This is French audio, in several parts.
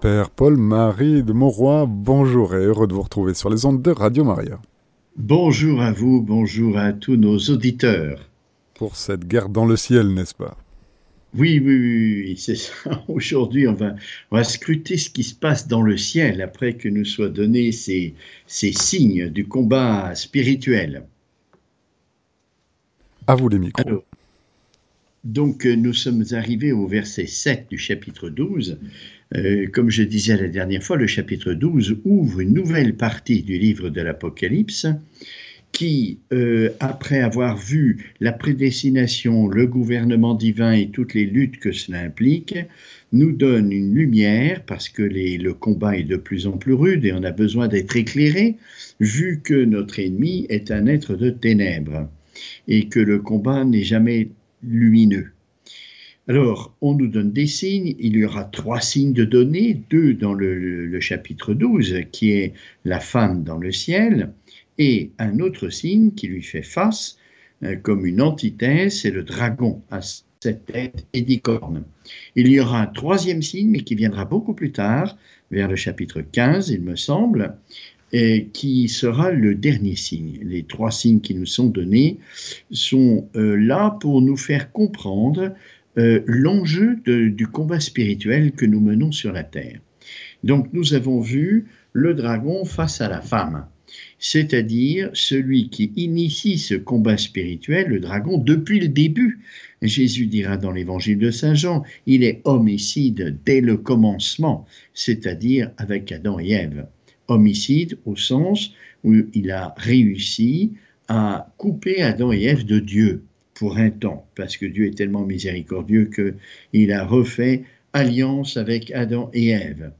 Père Paul-Marie de Mauroy, bonjour et heureux de vous retrouver sur les ondes de Radio Maria. Bonjour à vous, bonjour à tous nos auditeurs. Pour cette guerre dans le ciel, n'est-ce pas? Oui, oui, oui, c'est ça. Aujourd'hui, on va, on va scruter ce qui se passe dans le ciel après que nous soient donnés ces, ces signes du combat spirituel. À vous les micros. Donc, euh, nous sommes arrivés au verset 7 du chapitre 12. Euh, comme je disais la dernière fois, le chapitre 12 ouvre une nouvelle partie du livre de l'Apocalypse qui, euh, après avoir vu la prédestination, le gouvernement divin et toutes les luttes que cela implique, nous donne une lumière parce que le combat est de plus en plus rude et on a besoin d'être éclairé, vu que notre ennemi est un être de ténèbres et que le combat n'est jamais lumineux. Alors, on nous donne des signes, il y aura trois signes de données, deux dans le, chapitre 12, qui est la femme dans le ciel, et un autre signe qui lui fait face, euh, comme une antithèse, c'est le dragon à cette tête et dix cornes. Il y aura un troisième signe, mais qui viendra beaucoup plus tard, vers le chapitre 15, il me semble, qui sera le dernier signe. Les trois signes qui nous sont donnés sont euh, là pour nous faire comprendre euh, l'enjeu du combat spirituel que nous menons sur la terre. Donc nous avons vu le dragon face à la femme c'est-à-dire celui qui initie ce combat spirituel, le dragon, depuis le début. Jésus dira dans l'évangile de Saint Jean, il est homicide dès le commencement, c'est-à-dire avec Adam et Ève. Homicide au sens où il a réussi à couper Adam et Ève de Dieu pour un temps, parce que Dieu est tellement miséricordieux qu'il a refait alliance avec Adam et Ève.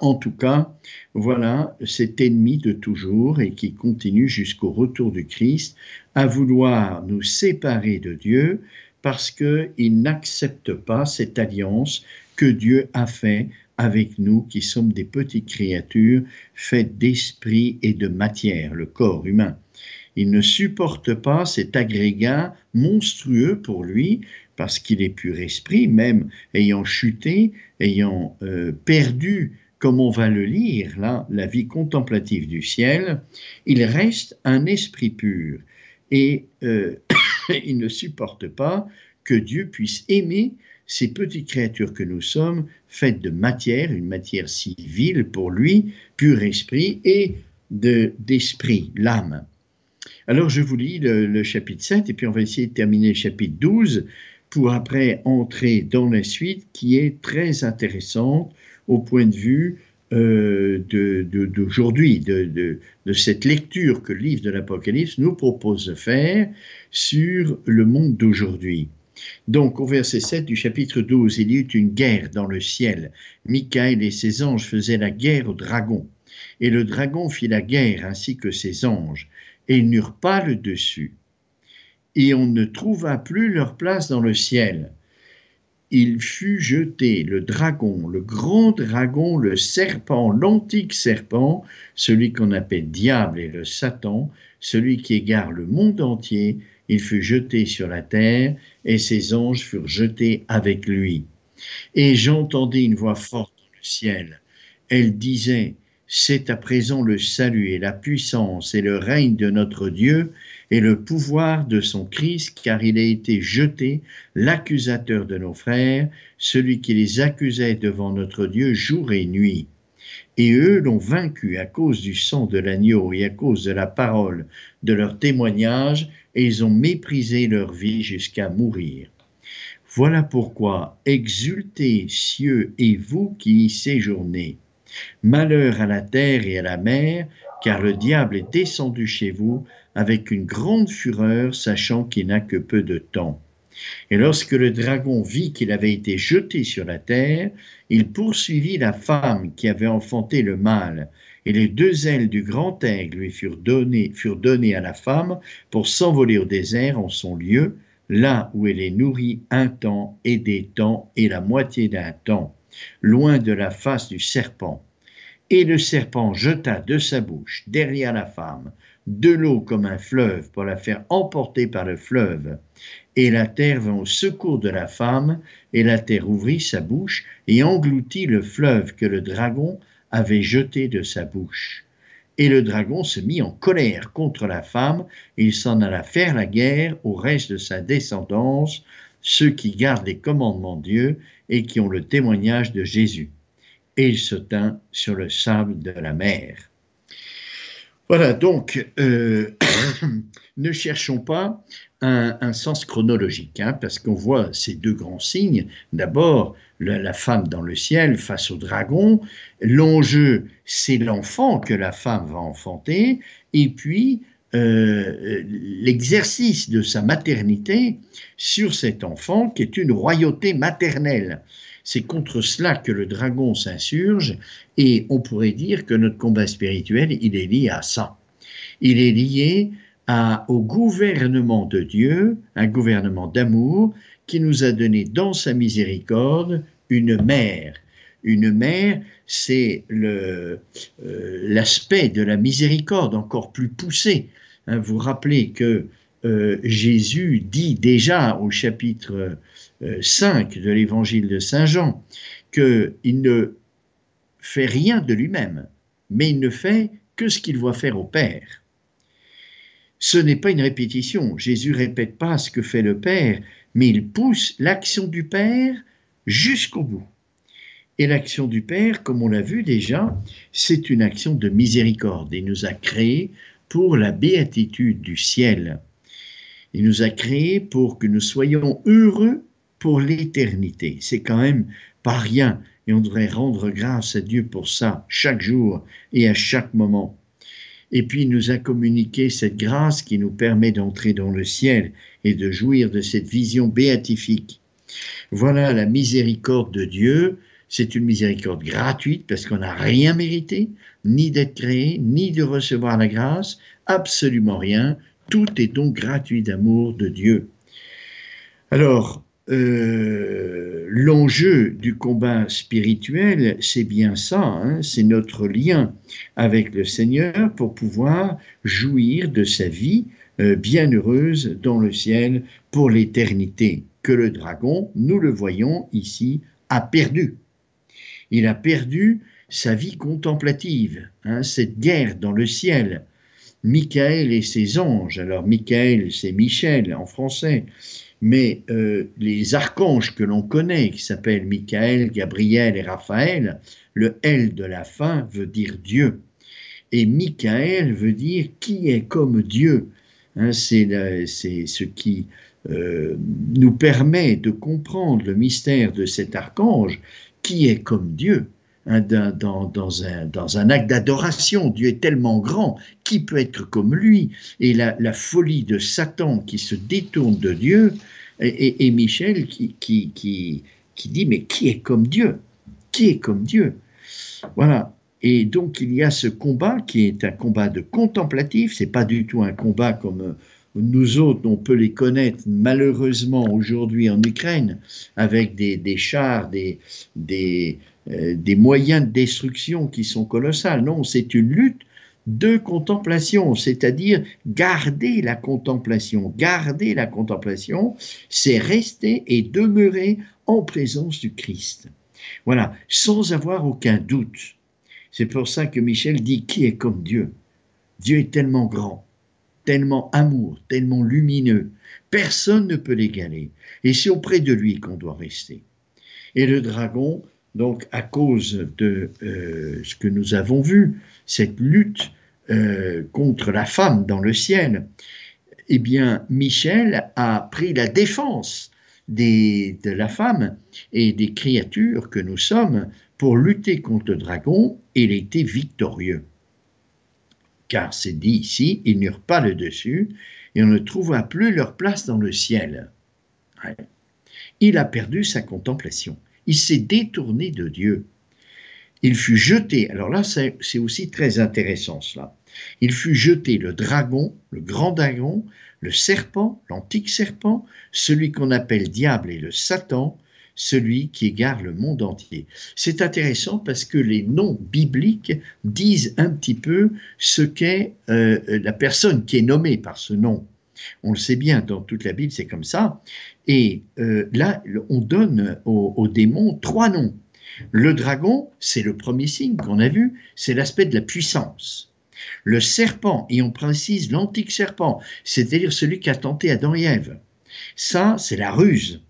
En tout cas, voilà cet ennemi de toujours et qui continue jusqu'au retour du Christ à vouloir nous séparer de Dieu parce qu'il n'accepte pas cette alliance que Dieu a fait avec nous qui sommes des petites créatures faites d'esprit et de matière, le corps humain. Il ne supporte pas cet agrégat monstrueux pour lui, parce qu'il est pur esprit, même ayant chuté, ayant euh, perdu comme on va le lire là, la vie contemplative du ciel, il reste un esprit pur et euh, il ne supporte pas que Dieu puisse aimer ces petites créatures que nous sommes, faites de matière, une matière civile pour lui, pur esprit et d'esprit, l'âme. Alors je vous lis le, chapitre 7 et puis on va essayer de terminer le chapitre 12 pour après entrer dans la suite qui est très intéressante au point de vue euh, d'aujourd'hui, de, de, de, cette lecture que le livre de l'Apocalypse nous propose de faire sur le monde d'aujourd'hui. Donc, au verset 7 du chapitre 12, il y eut une guerre dans le ciel. Michael et ses anges faisaient la guerre au dragon. Et le dragon fit la guerre ainsi que ses anges, et ils n'eurent pas le dessus. Et on ne trouva plus leur place dans le ciel il fut jeté, le dragon, le grand dragon, le serpent, l'antique serpent, celui qu'on appelle diable et le Satan, celui qui égare le monde entier, il fut jeté sur la terre, et ses anges furent jetés avec lui. Et j'entendis une voix forte dans le ciel. Elle disait, C'est à présent le salut et la puissance et le règne de notre Dieu et le pouvoir de son Christ, car il a été jeté, l'accusateur de nos frères, celui qui les accusait devant notre Dieu jour et nuit. Et eux l'ont vaincu à cause du sang de l'agneau et à cause de la parole de leur témoignage, et ils ont méprisé leur vie jusqu'à mourir. Voilà pourquoi exultez, cieux, et vous qui y séjournez. Malheur à la terre et à la mer, car le diable est descendu chez vous avec une grande fureur, sachant qu'il n'a que peu de temps. Et lorsque le dragon vit qu'il avait été jeté sur la terre, il poursuivit la femme qui avait enfanté le mâle, et les deux ailes du grand aigle lui furent données, furent données à la femme pour s'envoler au désert en son lieu, là où elle est nourrie un temps et des temps et la moitié d'un temps, loin de la face du serpent Et le serpent jeta de sa bouche derrière la femme de l'eau comme un fleuve pour la faire emporter par le fleuve. Et la terre vint au secours de la femme, et la terre ouvrit sa bouche et engloutit le fleuve que le dragon avait jeté de sa bouche. Et le dragon se mit en colère contre la femme, et il s'en alla faire la guerre au reste de sa descendance, ceux qui gardent les commandements de Dieu et qui ont le témoignage de Jésus. Et il se tint sur le sable de la mer. Voilà, donc euh, ne cherchons pas un, sens chronologique, hein, parce qu'on voit ces deux grands signes. D'abord, la, femme dans le ciel face au dragon. L'enjeu, c'est l'enfant que la femme va enfanter. Et puis, euh, l'exercice de sa maternité sur cet enfant qui est une royauté maternelle. C'est contre cela que le dragon s'insurge et on pourrait dire que notre combat spirituel, il est lié à ça. Il est lié au gouvernement de Dieu, un gouvernement d'amour qui nous a donné dans sa miséricorde une mère. Une mère, c'est euh, l'aspect de la miséricorde encore plus poussé. Hein, vous rappelez que euh, Jésus dit déjà au chapitre 5 euh, de l'évangile de Saint Jean qu'il ne fait rien de lui-même, mais il ne fait que ce qu'il voit faire au Père. Ce n'est pas une répétition. Jésus répète pas ce que fait le Père, mais il pousse l'action du Père jusqu'au bout. Et l'action du Père, comme on l'a vu déjà, c'est une action de miséricorde. Il nous a créés pour la béatitude du ciel. Il nous a créés pour que nous soyons heureux pour l'éternité. C'est quand même pas rien et on devrait rendre grâce à Dieu pour ça chaque jour et à chaque moment et puis nous a communiqué cette grâce qui nous permet d'entrer dans le ciel et de jouir de cette vision béatifique. Voilà la miséricorde de Dieu. C'est une miséricorde gratuite parce qu'on n'a rien mérité, ni d'être créé, ni de recevoir la grâce, absolument rien. Tout est donc gratuit d'amour de Dieu. Alors, euh, l'enjeu du combat spirituel, c'est bien ça, hein, c'est notre lien avec le Seigneur pour pouvoir jouir de sa vie euh, bienheureuse dans le ciel pour l'éternité, que le dragon, nous le voyons ici, a perdu. Il a perdu sa vie contemplative, hein, cette guerre dans le ciel. Michael et ses anges, alors Michael c'est Michel en français, mais euh, les archanges que l'on connaît, qui s'appellent Michael, Gabriel et Raphaël, le L de la fin veut dire Dieu. Et Michael veut dire qui est comme Dieu. Hein, c'est ce qui euh, nous permet de comprendre le mystère de cet archange qui est comme Dieu. Hein, dans, un, acte d'adoration. Dieu est tellement grand, qui peut être comme lui? Et la, folie de Satan qui se détourne de Dieu, et, Michel qui, dit, mais qui est comme Dieu? Qui est comme Dieu? Voilà. Et donc il y a ce combat qui est un combat de contemplatif, c'est pas du tout un combat comme nous autres, on peut les connaître malheureusement aujourd'hui en Ukraine, avec des, chars, des, euh, des moyens de destruction qui sont colossales. Non, c'est une lutte de contemplation, c'est-à-dire garder la contemplation. Garder la contemplation, c'est rester et demeurer en présence du Christ. Voilà, sans avoir aucun doute. C'est pour ça que Michel dit qui est comme Dieu? Dieu est tellement grand, tellement amour, tellement lumineux. Personne ne peut l'égaler. Et c'est auprès de lui qu'on doit rester. Et le dragon, donc à cause de euh, ce que nous avons vu, cette lutte euh, contre la femme dans le ciel, eh bien Michel a pris la défense de la femme et des créatures que nous sommes pour lutter contre le dragon et il était victorieux. Car c'est dit ici, ils n'eurent pas le dessus et on ne trouva plus leur place dans le ciel. Il a perdu sa contemplation il s'est détourné de Dieu. Il fut jeté, alors là c'est aussi très intéressant cela, il fut jeté le dragon, le grand dragon, le serpent, l'antique serpent, celui qu'on appelle diable et le Satan, celui qui égare le monde entier. C'est intéressant parce que les noms bibliques disent un petit peu ce qu'est euh, la personne qui est nommée par ce nom. On le sait bien, dans toute la Bible, c'est comme ça. Et euh, là, on donne aux, démons trois noms. Le dragon, c'est le premier signe qu'on a vu, c'est l'aspect de la puissance. Le serpent, et on précise l'antique serpent, c'est-à-dire celui qui a tenté Adam et Ève. Ça, c'est la ruse.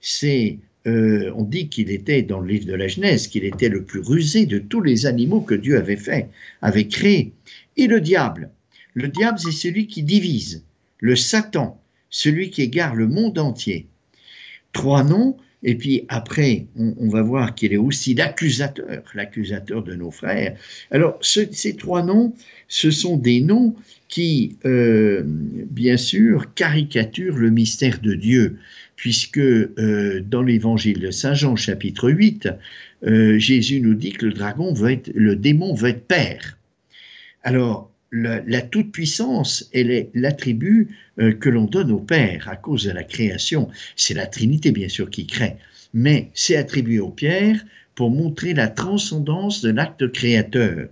C'est euh, on dit qu'il était dans le livre de la Genèse, qu'il était le plus rusé de tous les animaux que Dieu avait fait, avait créé. Et le diable. Le diable, c'est celui qui divise. Le Satan, celui qui égare le monde entier. Trois noms, et puis après, on, va voir qu'il est aussi l'accusateur, l'accusateur de nos frères. Alors, ces trois noms, ce sont des noms qui, euh, bien sûr, caricaturent le mystère de Dieu puisque euh, dans l'évangile de Saint Jean chapitre 8, euh, Jésus nous dit que le dragon veut le démon veut être père. Alors, la, toute-puissance, elle est l'attribut euh, que l'on donne au Père à cause de la création. C'est la Trinité, bien sûr, qui crée, mais c'est attribué au Père pour montrer la transcendance de l'acte créateur.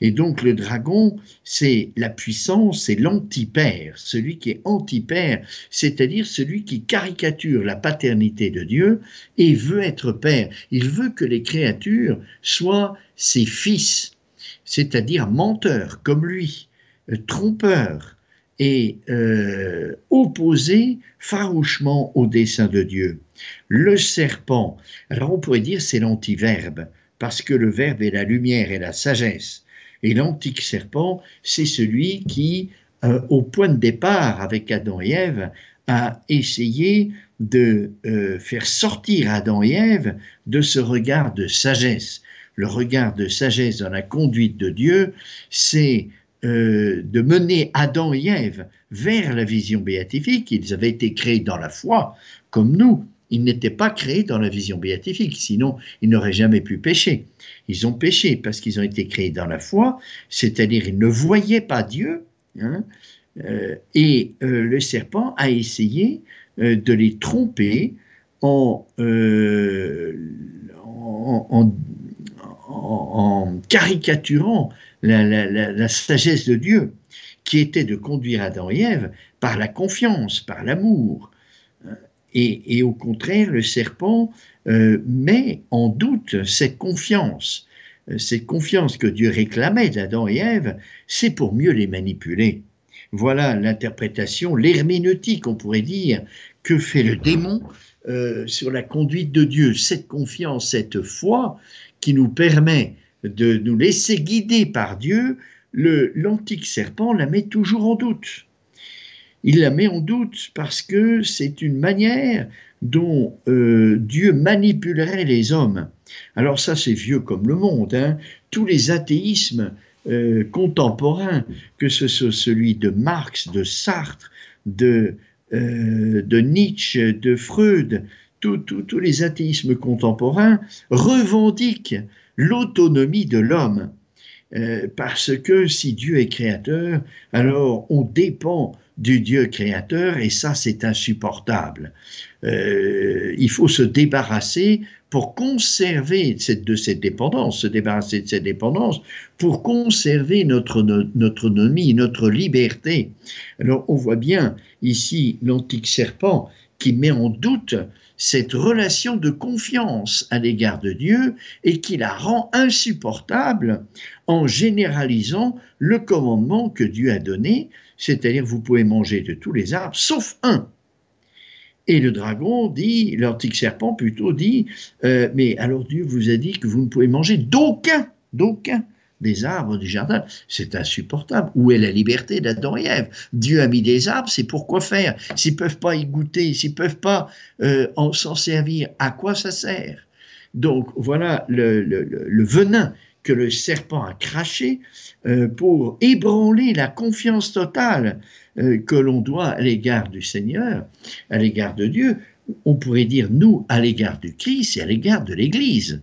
Et donc le dragon, c'est la puissance, c'est l'antipère, celui qui est antipère, c'est-à-dire celui qui caricature la paternité de Dieu et veut être père. Il veut que les créatures soient ses fils, c'est-à-dire menteurs comme lui, euh, trompeurs et euh, opposés farouchement au dessein de Dieu. Le serpent, alors on pourrait dire c'est l'antiverbe, parce que le verbe est la lumière et la sagesse. Et l'antique serpent, c'est celui qui, euh, au point de départ avec Adam et Ève, a essayé de faire sortir Adam et Ève de ce regard de sagesse. Le regard de sagesse dans la conduite de Dieu, c'est euh, de mener Adam et Ève vers la vision béatifique. Ils avaient été créés dans la foi, comme nous, ils n'étaient pas créés dans la vision béatifique, sinon ils n'auraient jamais pu pécher. Ils ont péché parce qu'ils ont été créés dans la foi, c'est-à-dire ils ne voyaient pas Dieu, hein, euh, et euh, le serpent a essayé de les tromper en, caricaturant la, sagesse de Dieu, qui était de conduire Adam et Ève par la confiance, par l'amour, et, au contraire, le serpent euh, met en doute cette confiance. Euh, cette confiance que Dieu réclamait d'Adam et Ève, c'est pour mieux les manipuler. Voilà l'interprétation, l'herméneutique, on pourrait dire, que fait le démon euh, sur la conduite de Dieu. Cette confiance, cette foi qui nous permet de nous laisser guider par Dieu, l'antique serpent la met toujours en doute il la met en doute parce que c'est une manière dont euh, Dieu manipulerait les hommes. Alors ça, c'est vieux comme le monde. Hein. Tous les athéismes euh, contemporains, que ce soit celui de Marx, de Sartre, de, euh, de Nietzsche, de Freud, tous les athéismes contemporains revendiquent l'autonomie de l'homme. parce que si Dieu est créateur, alors on dépend du Dieu créateur, et ça c'est insupportable. Euh, il faut se débarrasser pour conserver de cette dépendance, se débarrasser de cette dépendance, pour conserver notre, notre autonomie, notre liberté. Alors on voit bien ici l'antique serpent qui met en doute cette relation de confiance à l'égard de Dieu et qui la rend insupportable en généralisant le commandement que Dieu a donné, c'est-à-dire vous pouvez manger de tous les arbres sauf un. Et le dragon dit, l'antique serpent plutôt dit, euh, mais alors Dieu vous a dit que vous ne pouvez manger d'aucun, d'aucun des arbres du jardin. C'est insupportable. Où est la liberté d'Adam et Ève? Dieu a mis des arbres, c'est pour quoi faire? S'ils peuvent pas y goûter, s'ils peuvent pas euh, s'en servir, à quoi ça sert? Donc voilà le venin que le serpent a craché euh, pour ébranler la confiance totale euh, que l'on doit à l'égard du Seigneur, à l'égard de Dieu. On pourrait dire nous à l'égard du Christ et à l'égard de l'Église.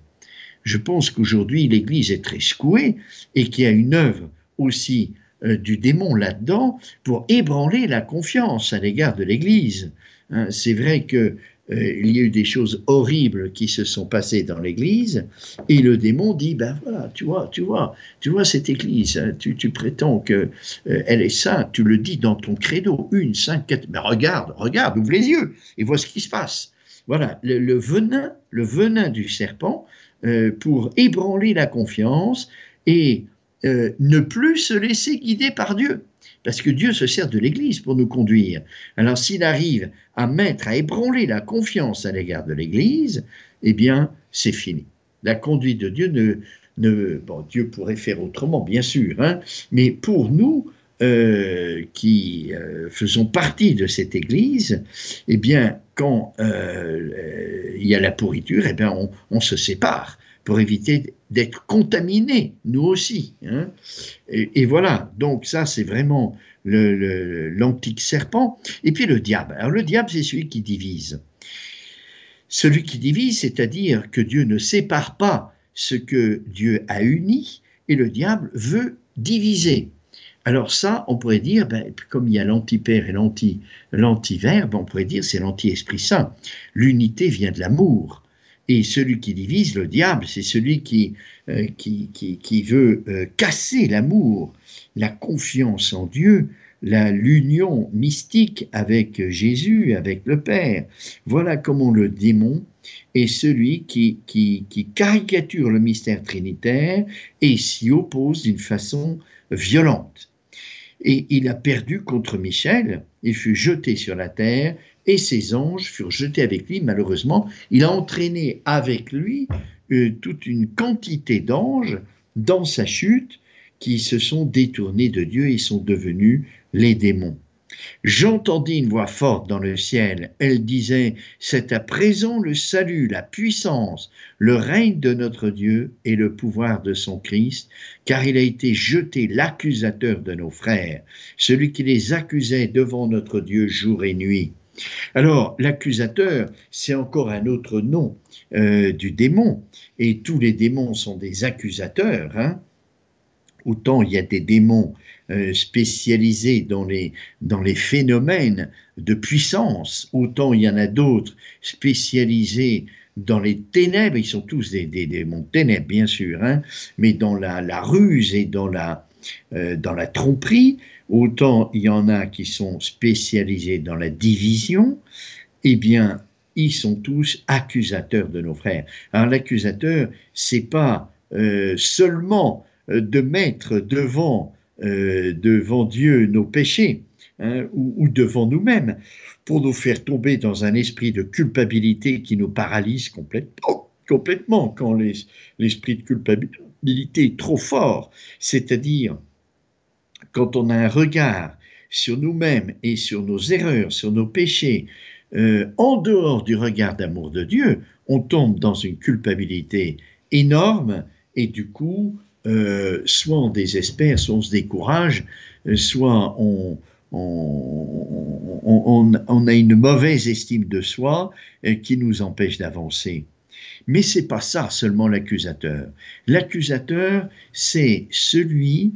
Je pense qu'aujourd'hui l'Église est très secouée et qu'il y a une œuvre aussi euh, du démon là-dedans pour ébranler la confiance à l'égard de l'Église. Hein, c'est vrai que euh, il y a eu des choses horribles qui se sont passées dans l'Église, et le démon dit, ben voilà, tu vois, tu vois, tu vois cette Église, hein, tu, prétends que euh, elle est sainte, tu le dis dans ton credo, une, cinq, quatre, mais regarde, regarde, ouvre les yeux, et vois ce qui se passe. Voilà, le, venin, le venin du serpent, euh, pour ébranler la confiance et ne plus se laisser guider par Dieu parce que Dieu se sert de l'Église pour nous conduire. Alors s'il arrive à mettre, à ébranler la confiance à l'égard de l'Église, eh bien, c'est fini. La conduite de Dieu ne... Dieu pourrait faire autrement, bien sûr, hein, mais pour nous, euh, qui euh, faisons partie de cette Église, eh bien, quand euh, il y a la pourriture, eh bien, on, se sépare pour éviter d'être contaminés, nous aussi. Hein. Et, voilà, donc ça c'est vraiment l'antique serpent. Et puis le diable. Alors le diable c'est celui qui divise. Celui qui divise, c'est-à-dire que Dieu ne sépare pas ce que Dieu a uni, et le diable veut diviser. Alors ça, on pourrait dire, ben, comme il y a l'anti-père et l'anti-verbe, on pourrait dire c'est l'anti-esprit saint. L'unité vient de l'amour. Et celui qui divise, le diable, c'est celui qui, euh, qui, qui, veut euh, casser l'amour, la confiance en Dieu, l'union mystique avec Jésus, avec le Père. Voilà comment le démon est celui qui, qui, qui caricature le mystère trinitaire et s'y oppose d'une façon violente. Et il a perdu contre Michel, il fut jeté sur la terre, et ses anges furent jetés avec lui. Malheureusement, il a entraîné avec lui euh, toute une quantité d'anges dans sa chute qui se sont détournés de Dieu et sont devenus les démons. J'entendis une voix forte dans le ciel. Elle disait, C'est à présent le salut, la puissance, le règne de notre Dieu et le pouvoir de son Christ, car il a été jeté l'accusateur de nos frères, celui qui les accusait devant notre Dieu jour et nuit. Alors, l'accusateur, c'est encore un autre nom euh, du démon, et tous les démons sont des accusateurs. Hein. Autant il y a des démons spécialisés dans les, dans les phénomènes de puissance, autant il y en a d'autres spécialisés dans les ténèbres, ils sont tous des, démons de ténèbres, bien sûr, hein, mais dans la, ruse et dans la, euh, dans la tromperie, autant il y en a qui sont spécialisés dans la division, eh bien, ils sont tous accusateurs de nos frères. Alors l'accusateur, c'est pas euh, seulement euh, de mettre devant, euh, devant Dieu nos péchés hein, ou, devant nous-mêmes pour nous faire tomber dans un esprit de culpabilité qui nous paralyse complètement, complètement quand l'esprit de culpabilité est trop fort, c'est-à-dire quand on a un regard sur nous-mêmes et sur nos erreurs, sur nos péchés, euh, en dehors du regard d'amour de Dieu, on tombe dans une culpabilité énorme et du coup, euh, soit on désespère, soit on se décourage, euh, soit on, on, on, a une mauvaise estime de soi qui nous empêche d'avancer. Mais c'est pas ça seulement l'accusateur. L'accusateur, c'est celui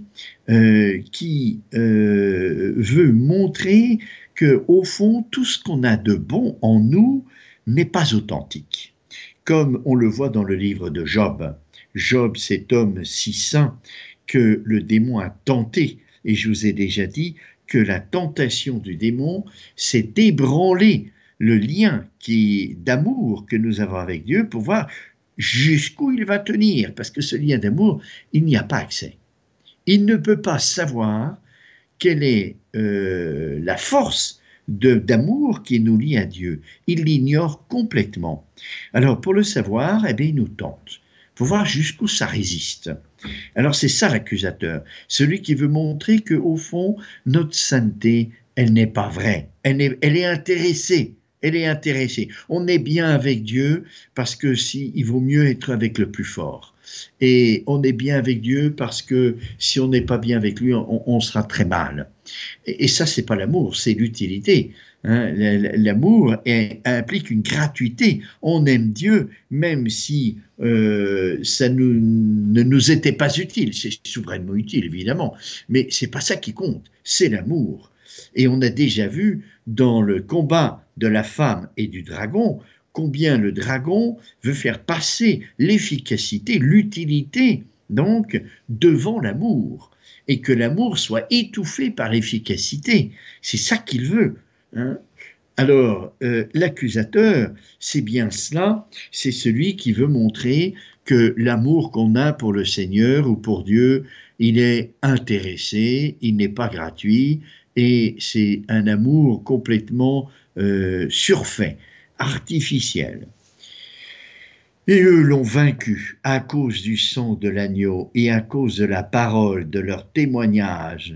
euh, qui euh, veut montrer que au fond tout ce qu'on a de bon en nous n'est pas authentique. Comme on le voit dans le livre de Job. Job, cet homme si saint que le démon a tenté. Et je vous ai déjà dit que la tentation du démon, c'est d'ébranler le lien d'amour que nous avons avec Dieu pour voir jusqu'où il va tenir, parce que ce lien d'amour, il n'y a pas accès. Il ne peut pas savoir quelle est euh, la force d'amour qui nous lie à Dieu. Il l'ignore complètement. Alors pour le savoir, eh bien, il nous tente, pour voir jusqu'où ça résiste. Alors c'est ça l'accusateur, celui qui veut montrer que au fond notre sainteté, elle n'est pas vraie, elle est intéressée elle est intéressée. On est bien avec Dieu parce que si il vaut mieux être avec le plus fort. Et on est bien avec Dieu parce que si on n'est pas bien avec lui, on, sera très mal. Et, ça, c'est pas l'amour, c'est l'utilité. Hein. L'amour implique une gratuité. On aime Dieu même si euh, ça ne nous était pas utile. C'est souverainement utile, évidemment. Mais c'est pas ça qui compte. C'est l'amour. Et on a déjà vu dans le combat de la femme et du dragon combien le dragon veut faire passer l'efficacité, l'utilité, donc, devant l'amour, et que l'amour soit étouffé par l'efficacité. C'est ça qu'il veut. Hein. Alors, euh, l'accusateur, c'est bien cela, c'est celui qui veut montrer que l'amour qu'on a pour le Seigneur ou pour Dieu, il est intéressé, il n'est pas gratuit, et c'est un amour complètement euh, surfait, artificiel. Et eux l'ont vaincu à cause du sang de l'agneau et à cause de la parole de leur témoignage.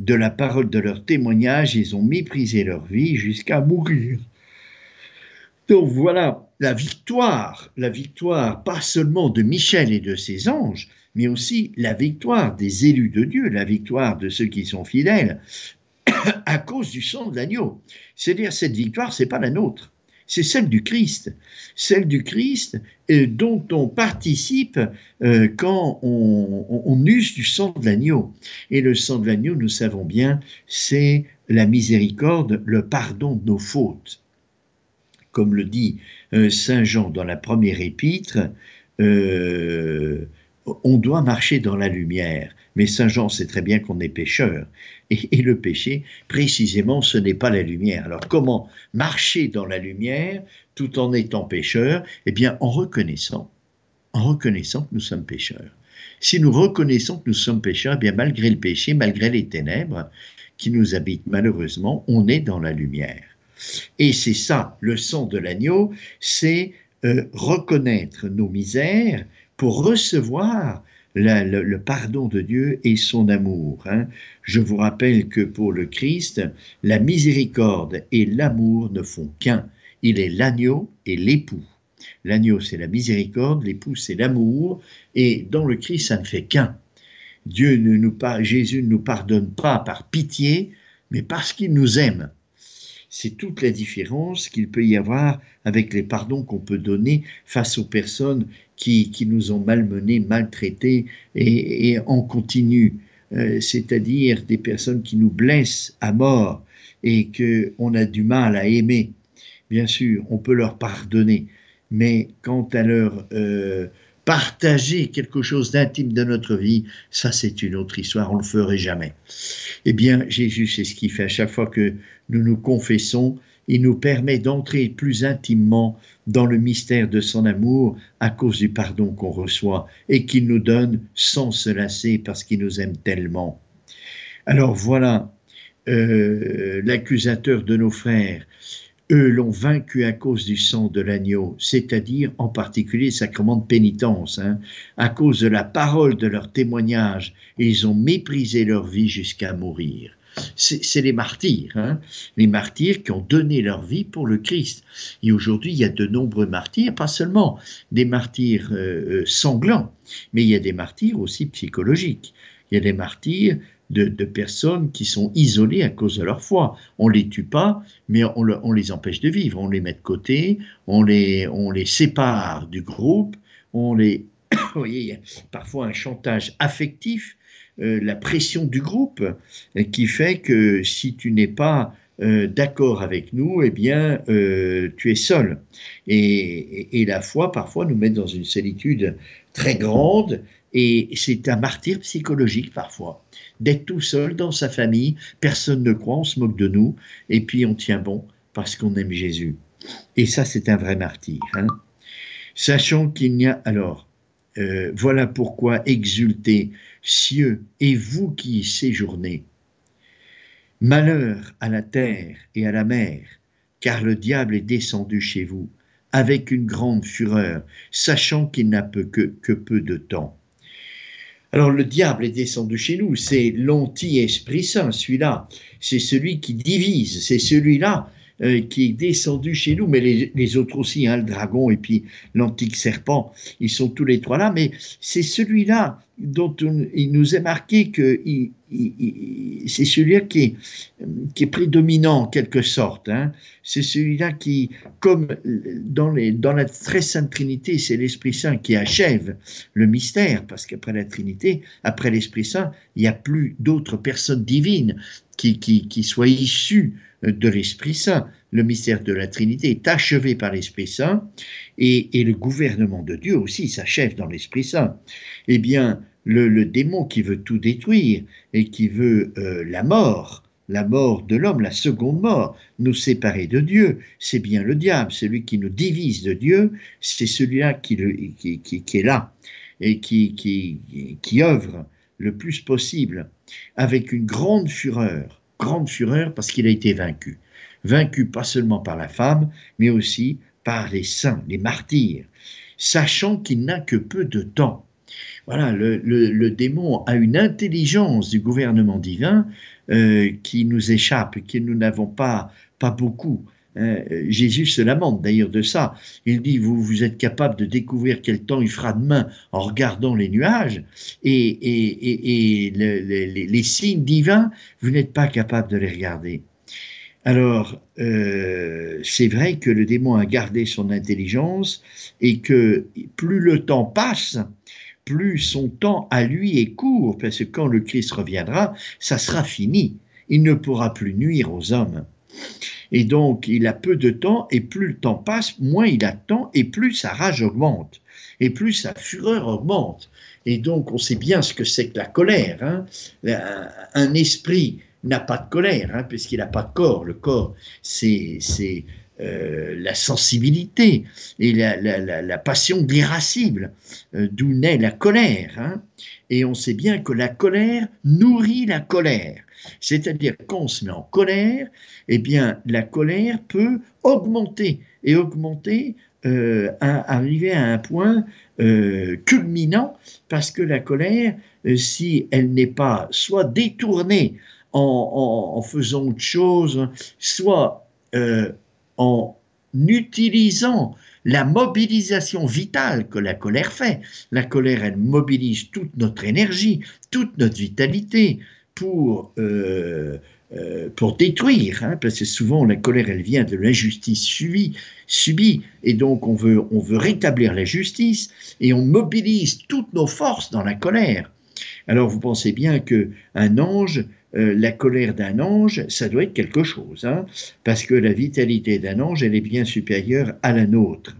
De la parole de leur témoignage, ils ont méprisé leur vie jusqu'à mourir. Donc voilà la victoire, la victoire pas seulement de Michel et de ses anges, mais aussi la victoire des élus de Dieu, la victoire de ceux qui sont fidèles, à cause du sang de l'agneau. C'est-à-dire cette victoire, c'est pas la nôtre c'est celle du Christ, celle du Christ euh, dont on participe euh, quand on, use du sang de l'agneau. Et le sang de l'agneau, nous savons bien, c'est la miséricorde, le pardon de nos fautes. Comme le dit euh, Saint Jean dans la première épître, on doit marcher dans la lumière. Mais Saint Jean sait très bien qu'on est pécheur. Et, le péché, précisément, ce n'est pas la lumière. Alors comment marcher dans la lumière tout en étant pécheur? Eh bien, en reconnaissant, en reconnaissant que nous sommes pécheurs. Si nous reconnaissons que nous sommes pécheurs, eh bien malgré le péché, malgré les ténèbres qui nous habitent malheureusement, on est dans la lumière. Et c'est ça, le sang de l'agneau, c'est euh, reconnaître nos misères pour recevoir le, pardon de Dieu et son amour. Hein. Je vous rappelle que pour le Christ, la miséricorde et l'amour ne font qu'un. Il est l'agneau et l'époux. L'agneau, c'est la miséricorde, l'époux, c'est l'amour, et dans le Christ, ça ne fait qu'un. Dieu Jésus ne nous pardonne pas par pitié, mais parce qu'il nous aime c'est toute la différence qu'il peut y avoir avec les pardons qu'on peut donner face aux personnes qui, nous ont malmenés, maltraités et, en continu, euh, c'est-à-dire des personnes qui nous blessent à mort et qu'on a du mal à aimer. Bien sûr, on peut leur pardonner, mais quant à leur euh, partager quelque chose d'intime de notre vie, ça c'est une autre histoire, on ne le ferait jamais. Eh bien, Jésus, c'est ce qu'il fait à chaque fois que nous nous confessons, il nous permet d'entrer plus intimement dans le mystère de son amour à cause du pardon qu'on reçoit et qu'il nous donne sans se lasser parce qu'il nous aime tellement. Alors voilà, euh, l'accusateur de nos frères, eux l'ont vaincu à cause du sang de l'agneau, c'est-à-dire en particulier le sacrement de pénitence, hein, à cause de la parole de leur témoignage, et ils ont méprisé leur vie jusqu'à mourir. C'est les martyrs, hein, les martyrs qui ont donné leur vie pour le Christ. Et aujourd'hui, il y a de nombreux martyrs, pas seulement des martyrs euh, euh, sanglants, mais il y a des martyrs aussi psychologiques. Il y a des martyrs de, personnes qui sont isolées à cause de leur foi. On les tue pas, mais on, les empêche de vivre. On les met de côté, on les, on les sépare du groupe, on les. Vous voyez, il y a parfois un chantage affectif, euh, la pression du groupe, euh, qui fait que si tu n'es pas euh, d'accord avec nous, eh bien, tu es seul. Et, et, la foi, parfois, nous met dans une solitude très grande, et c'est un martyr psychologique parfois d'être tout seul dans sa famille, personne ne croit, on se moque de nous, et puis on tient bon parce qu'on aime Jésus. Et ça, c'est un vrai martyr. Hein. Sachant qu'il n'y a alors, euh, voilà pourquoi exultez, cieux, et vous qui séjournez. Malheur à la terre et à la mer, car le diable est descendu chez vous avec une grande fureur, sachant qu'il n'a que peu de temps. Alors le diable est descendu chez nous, c'est l'anti-esprit saint, celui-là, c'est celui qui divise, c'est celui-là euh, qui est descendu chez nous, mais les, autres aussi, hein, le dragon et puis l'antique serpent, ils sont tous les trois là, mais c'est celui-là dont il nous est marqué qu'il c'est celui-là qui est, qui est prédominant en quelque sorte. Hein. C'est celui-là qui, comme dans, dans la très sainte Trinité, c'est l'Esprit Saint qui achève le mystère, parce qu'après la Trinité, après l'Esprit Saint, il n'y a plus d'autres personnes divines qui, qui, qui soient issues de l'Esprit Saint. Le mystère de la Trinité est achevé par l'Esprit Saint et, le gouvernement de Dieu aussi s'achève dans l'Esprit Saint. Eh bien, le, démon qui veut tout détruire et qui veut euh, la mort, la mort de l'homme, la seconde mort, nous séparer de Dieu, c'est bien le diable, celui qui nous divise de Dieu, c'est celui-là qui, est là et qui, qui, qui œuvre le plus possible avec une grande fureur grande fureur parce qu'il a été vaincu. Vaincu pas seulement par la femme, mais aussi par les saints, les martyrs, sachant qu'il n'a que peu de temps. Voilà, le, démon a une intelligence du gouvernement divin euh, qui nous échappe, que nous n'avons pas, pas beaucoup. Euh, Jésus se lamente d'ailleurs de ça. Il dit, vous, vous êtes capable de découvrir quel temps il fera demain en regardant les nuages et, les, signes divins, vous n'êtes pas capable de les regarder. Alors, euh, c'est vrai que le démon a gardé son intelligence et que plus le temps passe, plus son temps à lui est court, parce que quand le Christ reviendra, ça sera fini. Il ne pourra plus nuire aux hommes. Et donc, il a peu de temps, et plus le temps passe, moins il a de temps, et plus sa rage augmente, et plus sa fureur augmente. Et donc, on sait bien ce que c'est que la colère. Hein. Un esprit n'a pas de colère, hein, puisqu'il n'a pas de corps. Le corps, c'est euh, la sensibilité et la, passion de l'irascible, euh, d'où naît la colère. Hein. Et on sait bien que la colère nourrit la colère. C'est-à-dire qu'on se met en colère, eh bien la colère peut augmenter et augmenter, euh, arriver à un point culminant, parce que la colère, si elle n'est pas soit détournée en, faisant autre chose, soit en utilisant la mobilisation vitale que la colère fait. La colère, elle mobilise toute notre énergie, toute notre vitalité, pour, euh, euh, pour détruire, hein, parce que souvent la colère, elle vient de l'injustice subie, subie, et donc on veut, on veut rétablir la justice, et on mobilise toutes nos forces dans la colère. Alors vous pensez bien que un ange, euh, la colère d'un ange, ça doit être quelque chose, hein, parce que la vitalité d'un ange, elle est bien supérieure à la nôtre.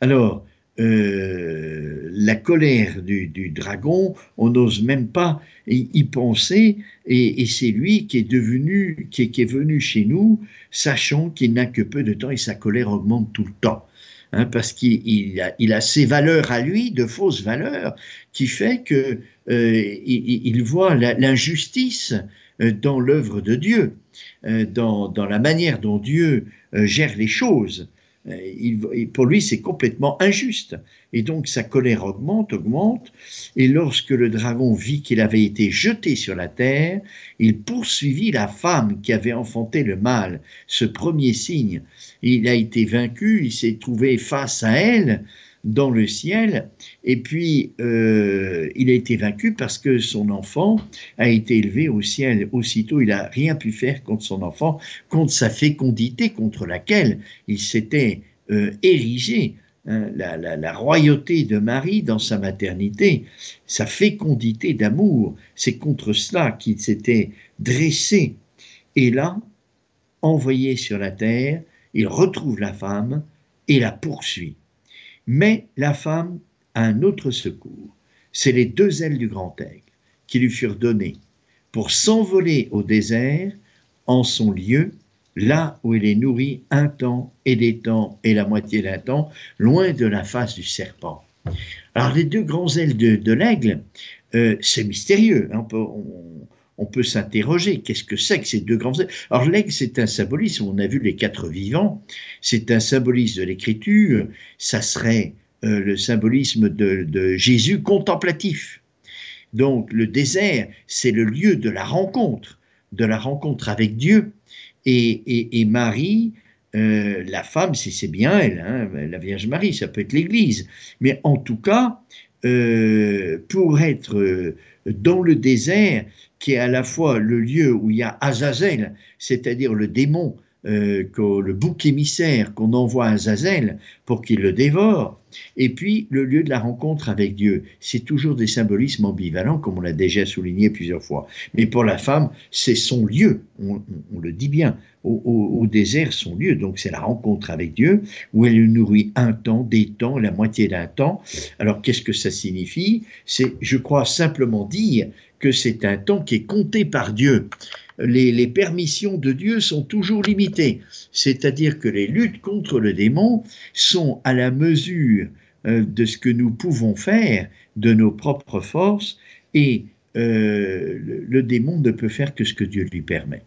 Alors, euh, la colère du, dragon, on n'ose même pas y, penser, et, c'est lui qui est devenu, qui est, venu chez nous, sachant qu'il n'a que peu de temps et sa colère augmente tout le temps. Hein, parce qu'il a, ses valeurs à lui, de fausses valeurs, qui fait que euh, voit l'injustice euh, dans l'œuvre de Dieu, dans, dans, la manière dont Dieu gère les choses. Euh, pour lui, c'est complètement injuste. Et donc sa colère augmente, augmente. Et lorsque le dragon vit qu'il avait été jeté sur la terre, il poursuivit la femme qui avait enfanté le mal. Ce premier signe, il a été vaincu, il s'est trouvé face à elle dans le ciel, et puis euh, il a été vaincu parce que son enfant a été élevé au ciel. Aussitôt, il n'a rien pu faire contre son enfant, contre sa fécondité, contre laquelle il s'était euh, érigé. Hein, la, la, royauté de Marie dans sa maternité, sa fécondité d'amour, c'est contre cela qu'il s'était dressé. Et là, envoyé sur la terre, il retrouve la femme et la poursuit. Mais la femme a un autre secours. C'est les deux ailes du grand aigle qui lui furent données pour s'envoler au désert en son lieu, là où il est nourri un temps et des temps et la moitié d'un temps, loin de la face du serpent. Alors les deux grands ailes de, l'aigle, euh, c'est mystérieux. Hein, on peut, s'interroger, qu'est-ce que c'est que ces deux grands Alors l'aigle, c'est un symbolisme, on a vu les quatre vivants, c'est un symbolisme de l'écriture, ça serait euh, le symbolisme de, Jésus contemplatif. Donc le désert, c'est le lieu de la rencontre, de la rencontre avec Dieu. Et, Marie, euh, la femme, si c'est bien elle, hein, la Vierge Marie, ça peut être l'Église. Mais en tout cas, euh, pour être dans le désert, qui est à la fois le lieu où il y a Azazel, c'est-à-dire le démon, euh, le bouc émissaire qu'on envoie à Azazel pour qu'il le dévore, et puis le lieu de la rencontre avec Dieu. C'est toujours des symbolismes ambivalents, comme on l'a déjà souligné plusieurs fois. Mais pour la femme, c'est son lieu, on, le dit bien, au, désert, son lieu. Donc c'est la rencontre avec Dieu, où elle le nourrit un temps, des temps, la moitié d'un temps. Alors qu'est-ce que ça signifie? C'est, je crois, simplement dire que c'est un temps qui est compté par Dieu les, permissions de Dieu sont toujours limitées. C'est-à-dire que les luttes contre le démon sont à la mesure euh, de ce que nous pouvons faire, de nos propres forces, et euh, le, démon ne peut faire que ce que Dieu lui permet.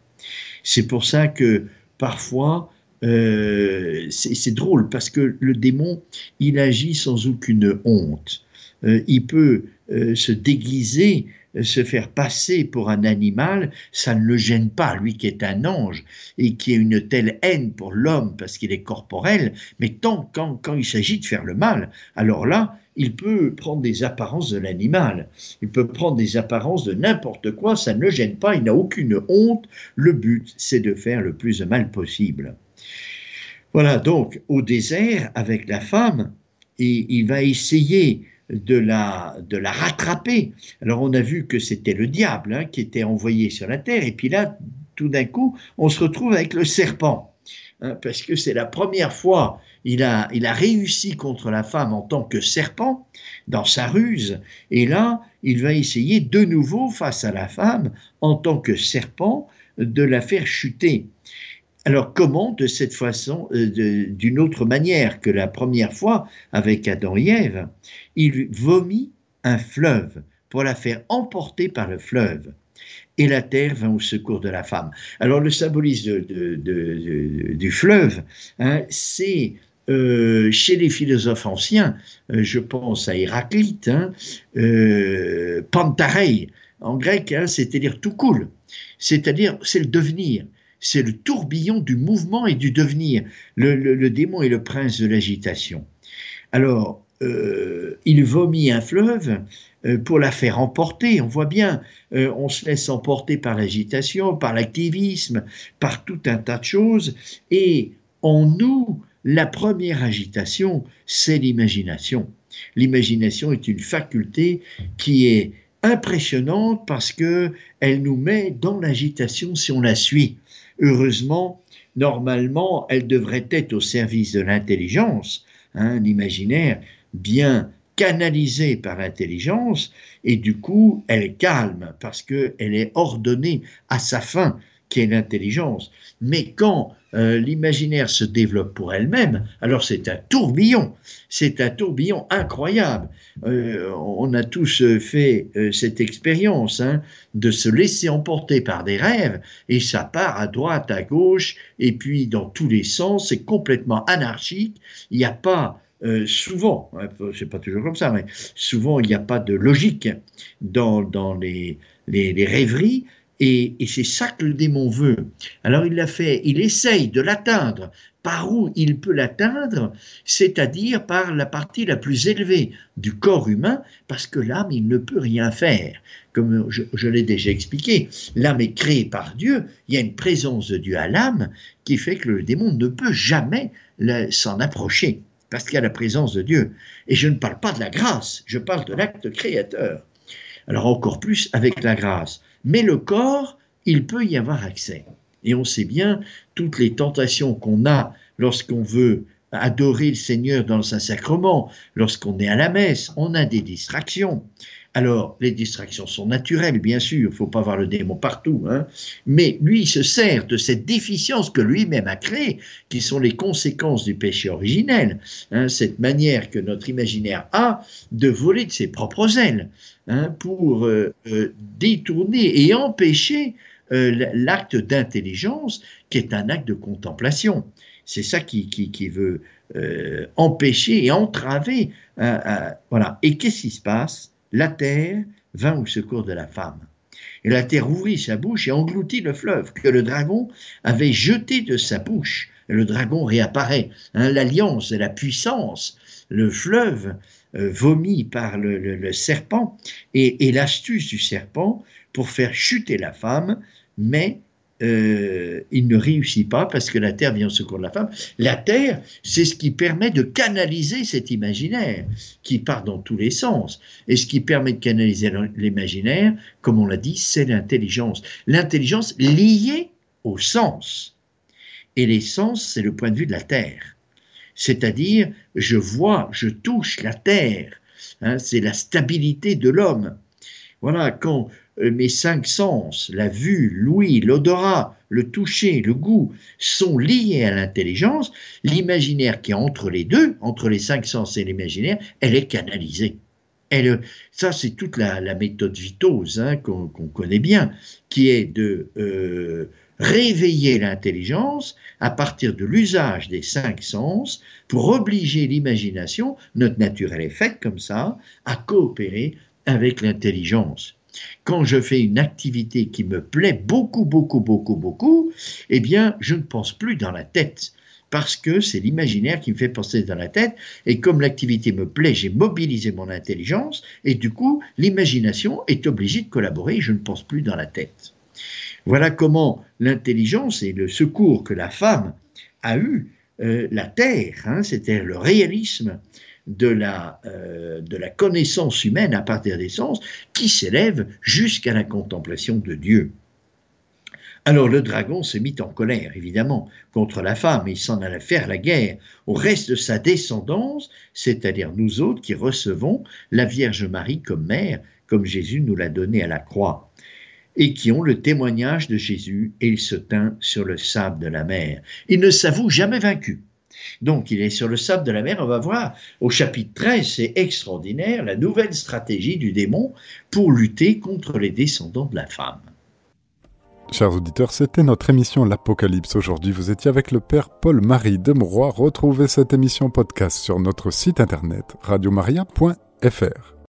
C'est pour ça que parfois, euh, c'est drôle, parce que le démon, il agit sans aucune honte. il peut se déguiser se faire passer pour un animal, ça ne le gêne pas, lui qui est un ange et qui a une telle haine pour l'homme parce qu'il est corporel, mais tant quand, quand il s'agit de faire le mal, alors là, il peut prendre des apparences de l'animal, il peut prendre des apparences de n'importe quoi, ça ne le gêne pas, il n'a aucune honte, le but c'est de faire le plus de mal possible. Voilà, donc au désert, avec la femme, et il va essayer de la, de la rattraper. Alors on a vu que c'était le diable hein, qui était envoyé sur la terre, et puis là, tout d'un coup, on se retrouve avec le serpent, hein, parce que c'est la première fois il a, il a réussi contre la femme en tant que serpent dans sa ruse, et là, il va essayer de nouveau face à la femme en tant que serpent de la faire chuter. Alors comment, de cette façon, euh, d'une autre manière que la première fois avec Adam et Ève, il vomit un fleuve pour la faire emporter par le fleuve. Et la terre vint au secours de la femme. Alors le symbolisme du fleuve, hein, c'est euh, chez les philosophes anciens, euh, je pense à Héraclite, hein, pantarei, en grec, hein, c'est-à-dire tout cool, c'est-à-dire c'est le devenir c'est le tourbillon du mouvement et du devenir. Le, démon est le prince de l'agitation. Alors, euh, il vomit un fleuve euh, pour la faire emporter. On voit bien, euh, on se laisse emporter par l'agitation, par l'activisme, par tout un tas de choses. Et en nous, la première agitation, c'est l'imagination. L'imagination est une faculté qui est impressionnante parce que elle nous met dans l'agitation si on la suit. Heureusement, normalement, elle devrait être au service de l'intelligence, hein, l'imaginaire bien canalisé par l'intelligence, et du coup, elle calme parce qu'elle est ordonnée à sa fin, qui est l'intelligence. Mais quand euh, l'imaginaire se développe pour elle-même, alors c'est un tourbillon, c'est un tourbillon incroyable. Euh, on a tous euh, fait cette expérience hein, de se laisser emporter par des rêves et ça part à droite, à gauche et puis dans tous les sens, c'est complètement anarchique. Il n'y a pas souvent, hein, c'est pas toujours comme ça, mais souvent il n'y a pas de logique dans, dans les, rêveries. Et, c'est ça que le démon veut. Alors il l'a fait, il essaye de l'atteindre. Par où il peut l'atteindre? C'est-à-dire par la partie la plus élevée du corps humain, parce que l'âme, il ne peut rien faire. Comme je, l'ai déjà expliqué, l'âme est créée par Dieu, il y a une présence de Dieu à l'âme qui fait que le démon ne peut jamais s'en approcher, parce qu'il y a la présence de Dieu. Et je ne parle pas de la grâce, je parle de l'acte créateur. Alors encore plus avec la grâce. Mais le corps, il peut y avoir accès. Et on sait bien toutes les tentations qu'on a lorsqu'on veut adorer le Seigneur dans un sacrement, lorsqu'on est à la messe, on a des distractions. Alors, les distractions sont naturelles, bien sûr, il ne faut pas voir le démon partout, hein. mais lui, se sert de cette déficience que lui-même a créée, qui sont les conséquences du péché originel, hein, cette manière que notre imaginaire a de voler de ses propres ailes, hein, pour euh, euh, détourner et empêcher euh, l'acte d'intelligence, qui est un acte de contemplation. C'est ça qui, qui, veut empêcher et entraver. voilà. Et qu'est-ce qui se passe? La terre vint au secours de la femme. Et la terre ouvrit sa bouche et engloutit le fleuve que le dragon avait jeté de sa bouche. Le dragon réapparaît. Hein, L'alliance et la puissance, le fleuve vomi par le, serpent et l'astuce du serpent pour faire chuter la femme, mais euh, il ne réussit pas parce que la Terre vient au secours de la femme. La Terre, c'est ce qui permet de canaliser cet imaginaire qui part dans tous les sens. Et ce qui permet de canaliser l'imaginaire, comme on l'a dit, c'est l'intelligence. L'intelligence liée au sens. Et les sens, c'est le point de vue de la Terre. C'est-à-dire, je vois, je touche la Terre. Hein, c'est la stabilité de l'homme. Voilà, quand mes cinq sens, la vue, l'ouïe, l'odorat, le toucher, le goût, sont liés à l'intelligence, l'imaginaire qui est entre les deux, entre les cinq sens et l'imaginaire, elle est canalisée. Ça, c'est toute la, méthode vitose hein, qu'on connaît bien, qui est de euh, réveiller l'intelligence à partir de l'usage des cinq sens pour obliger l'imagination, notre nature elle est faite comme ça, à coopérer avec l'intelligence quand je fais une activité qui me plaît beaucoup, beaucoup, beaucoup, beaucoup, eh bien, je ne pense plus dans la tête parce que c'est l'imaginaire qui me fait penser dans la tête. Et comme l'activité me plaît, j'ai mobilisé mon intelligence, et du coup, l'imagination est obligée de collaborer, je ne pense plus dans la tête. Voilà comment l'intelligence et le secours que la femme a eu, euh, la terre, hein, c'était le réalisme, de la, euh, de la connaissance humaine à partir des sens qui s'élève jusqu'à la contemplation de Dieu. Alors le dragon se mit en colère, évidemment, contre la femme, et il s'en alla faire la guerre au reste de sa descendance, c'est-à-dire nous autres qui recevons la Vierge Marie comme mère, comme Jésus nous l'a donné à la croix, et qui ont le témoignage de Jésus, et il se tint sur le sable de la mer. Il ne s'avoue jamais vaincu. Donc il est sur le sable de la mer. On va voir au chapitre 13, c'est extraordinaire, la nouvelle stratégie du démon pour lutter contre les descendants de la femme. Chers auditeurs, c'était notre émission L'Apocalypse. Aujourd'hui, vous étiez avec le Père Paul-Marie Demeroy. Retrouvez cette émission podcast sur notre site internet radiomaria.fr.